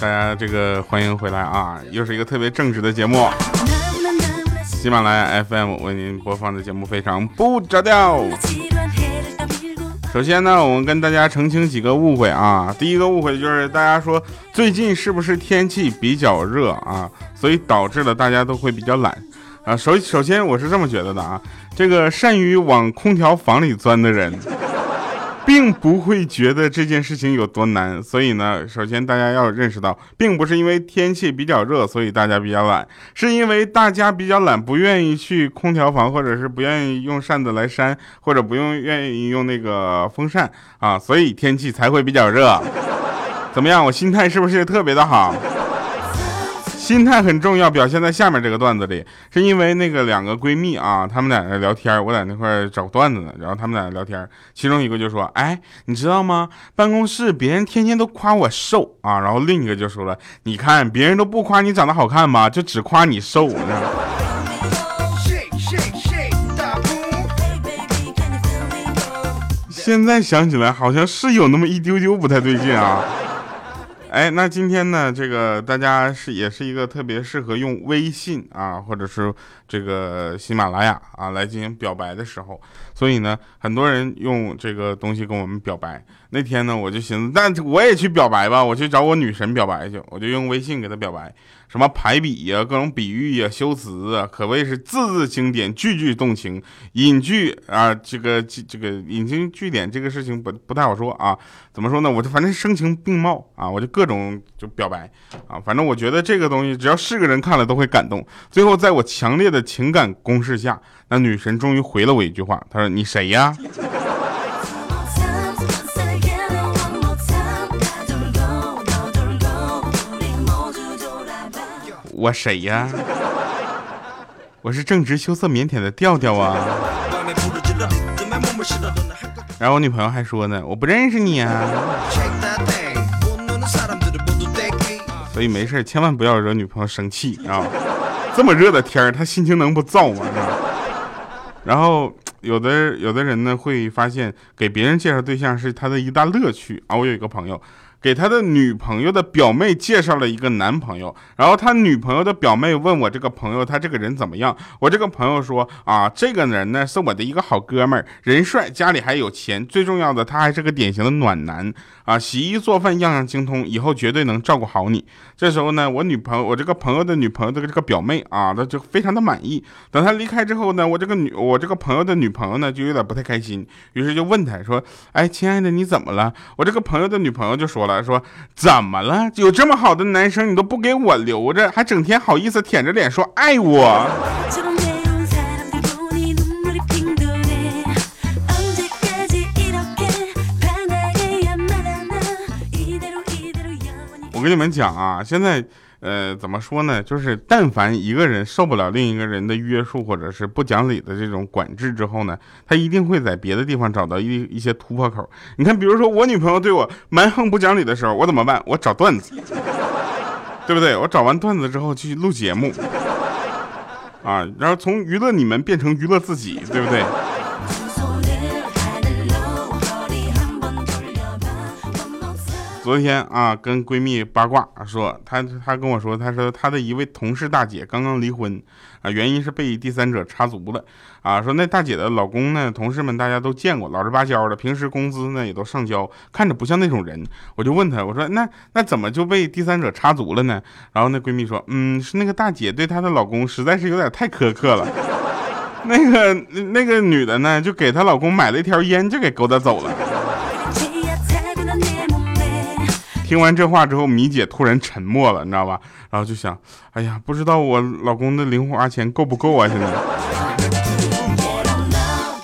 大家这个欢迎回来啊！又是一个特别正直的节目，喜马拉雅 FM 为您播放的节目非常不着调。首先呢，我们跟大家澄清几个误会啊。第一个误会就是大家说最近是不是天气比较热啊，所以导致了大家都会比较懒啊。首首先我是这么觉得的啊，这个善于往空调房里钻的人。并不会觉得这件事情有多难，所以呢，首先大家要认识到，并不是因为天气比较热，所以大家比较懒，是因为大家比较懒，不愿意去空调房，或者是不愿意用扇子来扇，或者不用愿意用那个风扇啊，所以天气才会比较热。怎么样，我心态是不是特别的好？心态很重要，表现在下面这个段子里，是因为那个两个闺蜜啊，她们俩在那聊天，我在那块找段子呢，然后她们俩聊天，其中一个就说：“哎，你知道吗？办公室别人天天都夸我瘦啊。”然后另一个就说了：“你看别人都不夸你长得好看吧？就只夸你瘦呢。”现在想起来好像是有那么一丢丢不太对劲啊。哎，那今天呢，这个大家是也是一个特别适合用微信啊，或者是这个喜马拉雅啊来进行表白的时候，所以呢，很多人用这个东西跟我们表白。那天呢，我就寻思，那我也去表白吧，我去找我女神表白去，我就用微信给她表白。什么排比呀，各种比喻呀，修辞啊，可谓是字字经典，句句动情。引句啊，这个这个引经据典这个事情不不太好说啊。怎么说呢？我就反正声情并茂啊，我就各种就表白啊。反正我觉得这个东西，只要是个人看了都会感动。最后在我强烈的的情感攻势下，那女神终于回了我一句话，她说：“你谁呀？”我谁呀？我是正直、羞涩、腼腆的调调啊。然后我女朋友还说呢，我不认识你啊。所以没事，千万不要惹女朋友生气啊。这么热的天他，心情能不燥吗？然后有的有的人呢，会发现给别人介绍对象是他的一大乐趣啊。我有一个朋友。给他的女朋友的表妹介绍了一个男朋友，然后他女朋友的表妹问我这个朋友他这个人怎么样？我这个朋友说啊，这个人呢是我的一个好哥们儿，人帅，家里还有钱，最重要的他还是个典型的暖男啊，洗衣做饭样样精通，以后绝对能照顾好你。这时候呢，我女朋友，我这个朋友的女朋友的这个表妹啊，她就非常的满意。等他离开之后呢，我这个女我这个朋友的女朋友呢就有点不太开心，于是就问他说，哎，亲爱的，你怎么了？我这个朋友的女朋友就说。了说怎么了？有这么好的男生，你都不给我留着，还整天好意思舔着脸说爱我。我跟你们讲啊，现在。呃，怎么说呢？就是但凡一个人受不了另一个人的约束，或者是不讲理的这种管制之后呢，他一定会在别的地方找到一一些突破口。你看，比如说我女朋友对我蛮横不讲理的时候，我怎么办？我找段子，对不对？我找完段子之后去录节目，啊，然后从娱乐你们变成娱乐自己，对不对？昨天啊，跟闺蜜八卦说，她她跟我说，她说她的一位同事大姐刚刚离婚，啊，原因是被第三者插足了，啊，说那大姐的老公呢，同事们大家都见过，老实巴交的，平时工资呢也都上交，看着不像那种人。我就问她，我说那那怎么就被第三者插足了呢？然后那闺蜜说，嗯，是那个大姐对她的老公实在是有点太苛刻了，那个那个女的呢，就给她老公买了一条烟，就给勾搭走了。听完这话之后，米姐突然沉默了，你知道吧？然后就想，哎呀，不知道我老公的零花钱够不够啊？现在，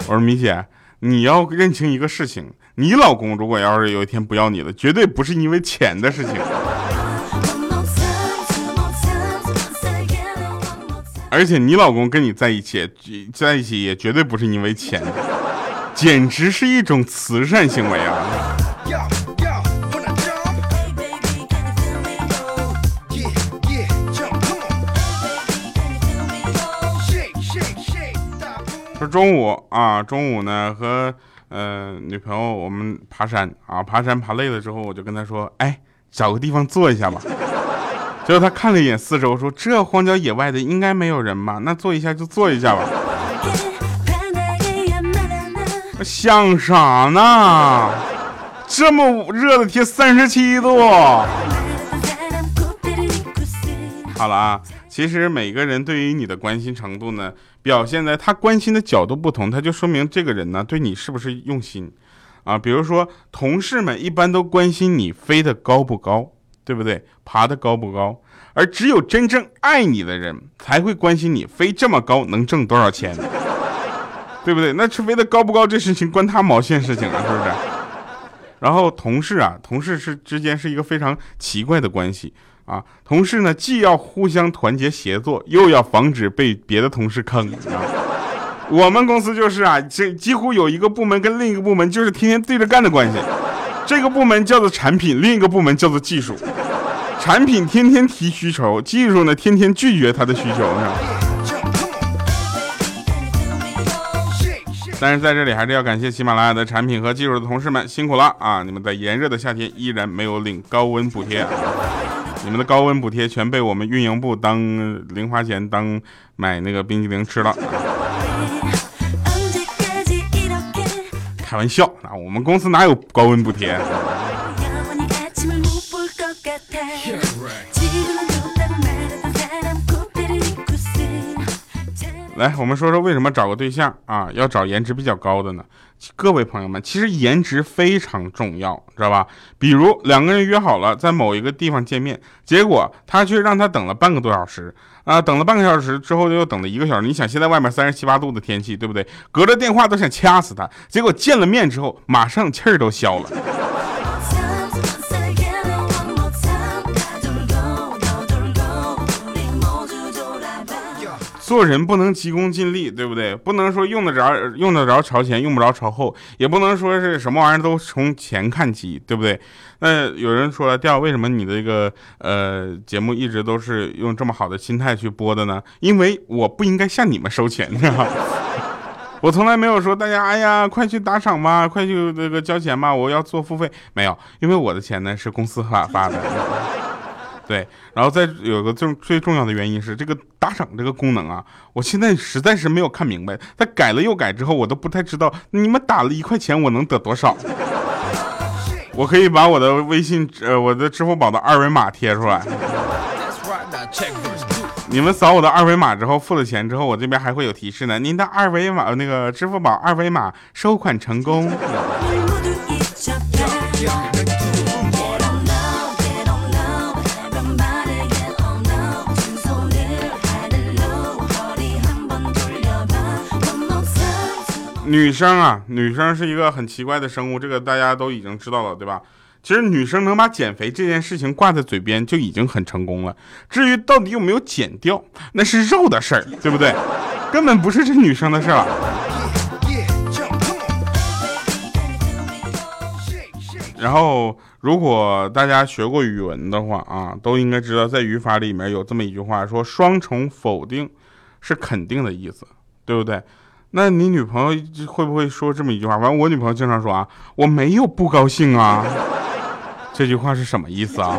我说米姐，你要认清一个事情，你老公如果要是有一天不要你了，绝对不是因为钱的事情，而且你老公跟你在一起，在一起也绝对不是因为钱，简直是一种慈善行为啊！中午啊，中午呢和呃，女朋友我们爬山啊，爬山爬累了之后，我就跟她说，哎，找个地方坐一下吧。结果她看了一眼四周，说这荒郊野外的应该没有人吧？那坐一下就坐一下吧。想啥呢？这么热的天，三十七度。好了啊，其实每个人对于你的关心程度呢，表现在他关心的角度不同，他就说明这个人呢对你是不是用心啊。比如说，同事们一般都关心你飞得高不高，对不对？爬得高不高，而只有真正爱你的人才会关心你飞这么高能挣多少钱。对不对？那吃飞得高不高这事情关他毛线事情啊，是不是？然后同事啊，同事是之间是一个非常奇怪的关系啊。同事呢，既要互相团结协作，又要防止被别的同事坑。我们公司就是啊，这几乎有一个部门跟另一个部门就是天天对着干的关系。这个部门叫做产品，另一个部门叫做技术。产品天天提需求，技术呢天天拒绝他的需求，是吧？但是在这里还是要感谢喜马拉雅的产品和技术的同事们辛苦了啊！你们在炎热的夏天依然没有领高温补贴，你们的高温补贴全被我们运营部当零花钱当买那个冰激凌吃了。开玩笑啊，我们公司哪有高温补贴？来，我们说说为什么找个对象啊要找颜值比较高的呢？各位朋友们，其实颜值非常重要，知道吧？比如两个人约好了在某一个地方见面，结果他却让他等了半个多小时啊，等了半个小时之后又等了一个小时。你想现在外面三十七八度的天气，对不对？隔着电话都想掐死他，结果见了面之后马上气儿都消了。做人不能急功近利，对不对？不能说用得着用得着朝前，用不着朝后，也不能说是什么玩意儿都从前看起，对不对？那有人说了，调为什么你的这个呃节目一直都是用这么好的心态去播的呢？因为我不应该向你们收钱，我从来没有说大家哎呀快去打赏吧，快去那个交钱吧，我要做付费，没有，因为我的钱呢是公司发发的。对，然后再有个最最重要的原因是这个打赏这个功能啊，我现在实在是没有看明白，它改了又改之后，我都不太知道你们打了一块钱我能得多少。我可以把我的微信呃我的支付宝的二维码贴出来，你们扫我的二维码之后付了钱之后，我这边还会有提示呢，您的二维码那个支付宝二维码收款成功。女生啊，女生是一个很奇怪的生物，这个大家都已经知道了，对吧？其实女生能把减肥这件事情挂在嘴边就已经很成功了。至于到底有没有减掉，那是肉的事儿，对不对？根本不是这女生的事儿。然后，如果大家学过语文的话啊，都应该知道，在语法里面有这么一句话，说双重否定是肯定的意思，对不对？那你女朋友会不会说这么一句话？反正我女朋友经常说啊，我没有不高兴啊。这句话是什么意思啊？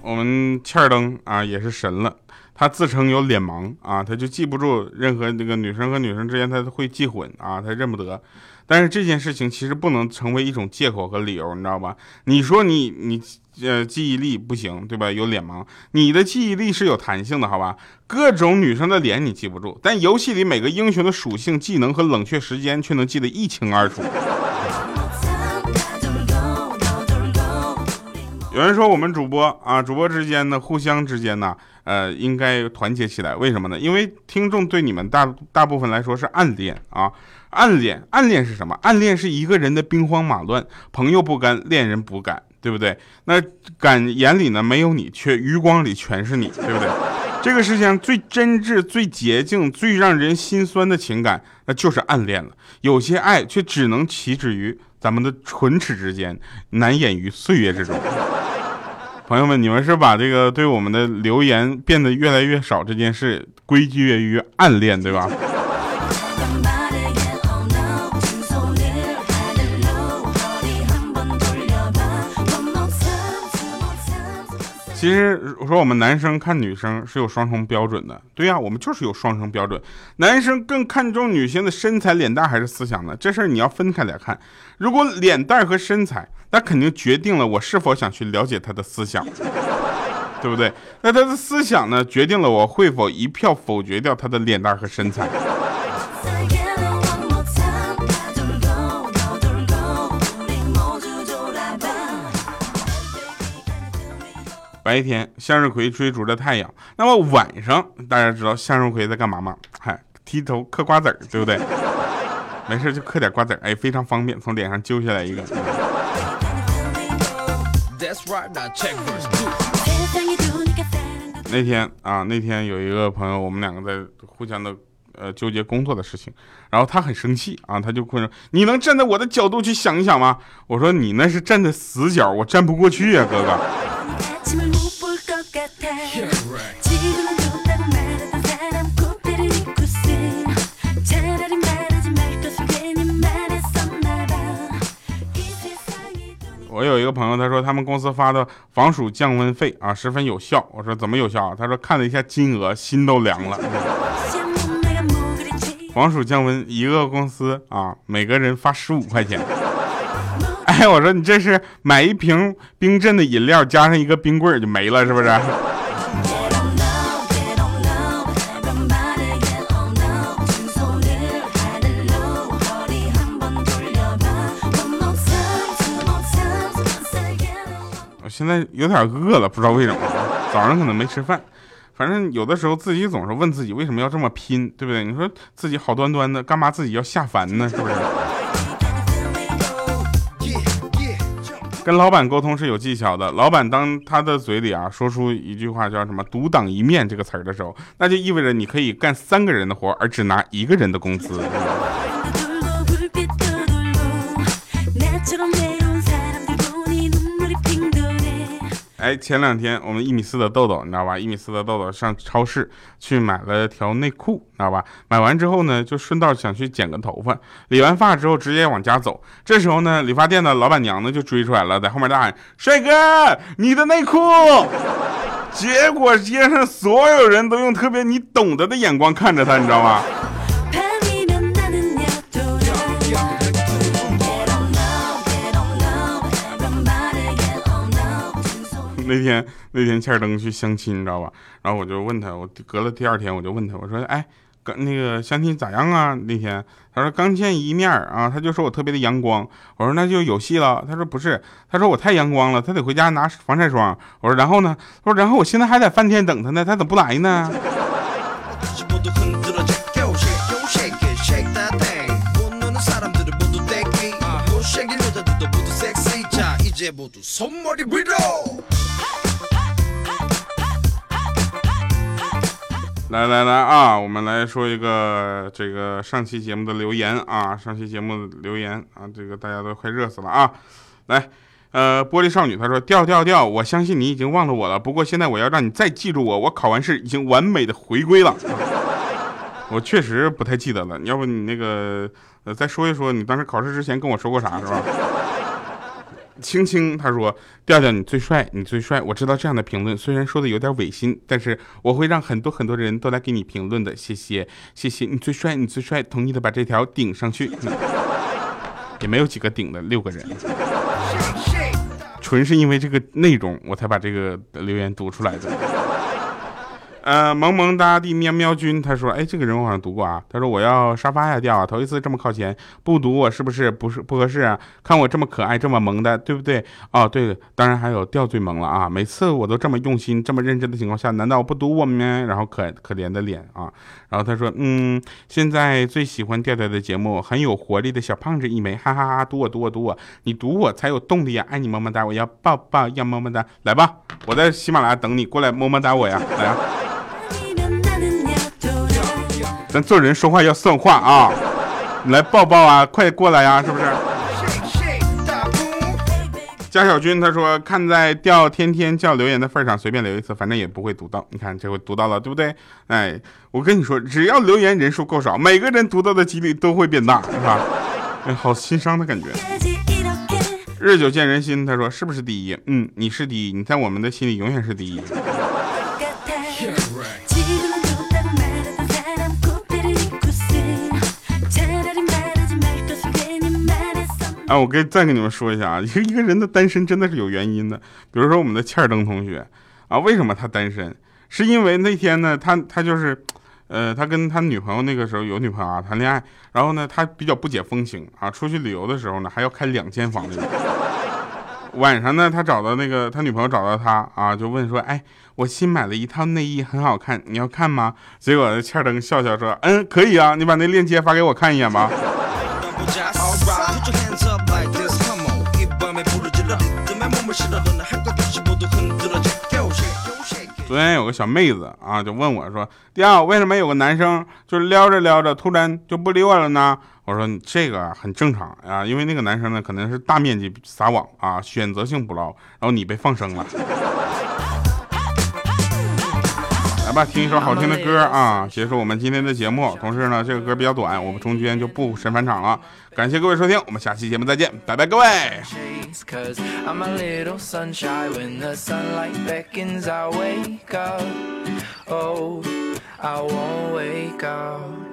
我们欠儿灯啊也是神了，他自称有脸盲啊，他就记不住任何那个女生和女生之间他会记混啊，他认不得。但是这件事情其实不能成为一种借口和理由，你知道吧？你说你你。呃，记忆力不行，对吧？有脸盲，你的记忆力是有弹性的，好吧？各种女生的脸你记不住，但游戏里每个英雄的属性、技能和冷却时间却能记得一清二楚。有人说我们主播啊，主播之间呢，互相之间呢，呃，应该团结起来。为什么呢？因为听众对你们大大部分来说是暗恋啊，暗恋，暗恋是什么？暗恋是一个人的兵荒马乱，朋友不甘，恋人不敢。对不对？那感眼里呢没有你，却余光里全是你，对不对？这个世界上最真挚、最洁净、最让人心酸的情感，那就是暗恋了。有些爱却只能起止于咱们的唇齿之间，难掩于岁月之中。朋友们，你们是把这个对我们的留言变得越来越少这件事归结于暗恋，对吧？其实我说我们男生看女生是有双重标准的，对呀，我们就是有双重标准。男生更看重女性的身材、脸蛋还是思想呢？这事儿你要分开来看。如果脸蛋和身材，那肯定决定了我是否想去了解她的思想，对不对？那她的思想呢，决定了我会否一票否决掉她的脸蛋和身材。白天向日葵追逐着太阳，那么晚上大家知道向日葵在干嘛吗？嗨，低头嗑瓜子儿，对不对？没事就嗑点瓜子儿，哎，非常方便，从脸上揪下来一个。那天啊，那天有一个朋友，我们两个在互相的呃纠结工作的事情，然后他很生气啊，他就困说：“你能站在我的角度去想一想吗？”我说：“你那是站在死角，我站不过去呀，哥哥。”我有一个朋友，他说他们公司发的防暑降温费啊十分有效。我说怎么有效啊？他说看了一下金额，心都凉了。防暑 降温，一个公司啊，每个人发十五块钱。我说你这是买一瓶冰镇的饮料，加上一个冰棍就没了，是不是？我现在有点饿了，不知道为什么，早上可能没吃饭。反正有的时候自己总是问自己为什么要这么拼，对不对？你说自己好端端的，干嘛自己要下凡呢？是不是？跟老板沟通是有技巧的。老板当他的嘴里啊说出一句话叫什么“独当一面”这个词儿的时候，那就意味着你可以干三个人的活，而只拿一个人的工资。哎，前两天我们一米四的豆豆，你知道吧？一米四的豆豆上超市去买了条内裤，知道吧？买完之后呢，就顺道想去剪个头发，理完发之后直接往家走。这时候呢，理发店的老板娘呢就追出来了，在后面大喊：“帅哥，你的内裤！”结果街上所有人都用特别你懂得的眼光看着他，你知道吗？那天那天欠灯去相亲，你知道吧？然后我就问他，我隔了第二天我就问他，我说，哎，刚那个相亲咋样啊？那天他说刚见一面啊，他就说我特别的阳光。我说那就有戏了。他说不是，他说我太阳光了，他得回家拿防晒霜。我说然后呢？他说然后我现在还在饭店等他呢，他怎么不来呢？来来来啊，我们来说一个这个上期节目的留言啊，上期节目留言啊，这个大家都快热死了啊。来，呃，玻璃少女她说掉掉掉，我相信你已经忘了我了，不过现在我要让你再记住我，我考完试已经完美的回归了。我确实不太记得了，要不你那个呃再说一说你当时考试之前跟我说过啥是吧？青青他说：“调调你最帅，你最帅。我知道这样的评论虽然说的有点违心，但是我会让很多很多人都来给你评论的。谢谢，谢谢你最帅，你最帅。同意的把这条顶上去，也没有几个顶的，六个人，纯是因为这个内容我才把这个留言读出来的。”呃，萌萌哒的喵喵君，他说，哎，这个人我好像读过啊。他说我要沙发呀掉啊，头一次这么靠前，不读我是不是不是不合适啊？看我这么可爱，这么萌的，对不对？哦，对，当然还有掉最萌了啊！每次我都这么用心，这么认真的情况下，难道我不读我吗？然后可可怜的脸啊。然后他说，嗯，现在最喜欢调调的节目，很有活力的小胖子一枚，哈哈哈！读我读我读我，你读我才有动力呀！爱你么么哒，我要抱抱，要么么哒，来吧，我在喜马拉雅等你过来么么哒我呀，来啊！咱做人说话要算话啊！你 来抱抱啊，快过来呀，是不是？加小军他说看在掉天天叫留言的份上，随便留一次，反正也不会读到。你看这回读到了，对不对？哎，我跟你说，只要留言人数够少，每个人读到的几率都会变大，是吧？哎，好心伤的感觉。日久见人心，他说是不是第一？嗯，你是第一，你在我们的心里永远是第一。哎，我跟再跟你们说一下啊，一 个一个人的单身真的是有原因的。比如说我们的欠儿登同学啊，为什么他单身？是因为那天呢，他他就是，呃，他跟他女朋友那个时候有女朋友啊，谈恋爱，然后呢，他比较不解风情啊，出去旅游的时候呢，还要开两间房的。晚上呢，他找到那个他女朋友找到他啊，就问说，哎，我新买了一套内衣，很好看，你要看吗？结果欠儿登笑笑说，嗯，可以啊，你把那链接发给我看一眼吧。昨天有个小妹子啊，就问我说：“第二，为什么有个男生就是撩着撩着，突然就不理我了呢？”我说：“这个很正常啊，因为那个男生呢，可能是大面积撒网啊，选择性捕捞，然后你被放生了。”来吧，听一首好听的歌啊，结束我们今天的节目。同时呢，这个歌比较短，我们中间就不神返场了。感谢各位收听，我们下期节目再见，拜拜，各位。Cause I'm a little sunshine when the sunlight beckons. I wake up. Oh, I won't wake up.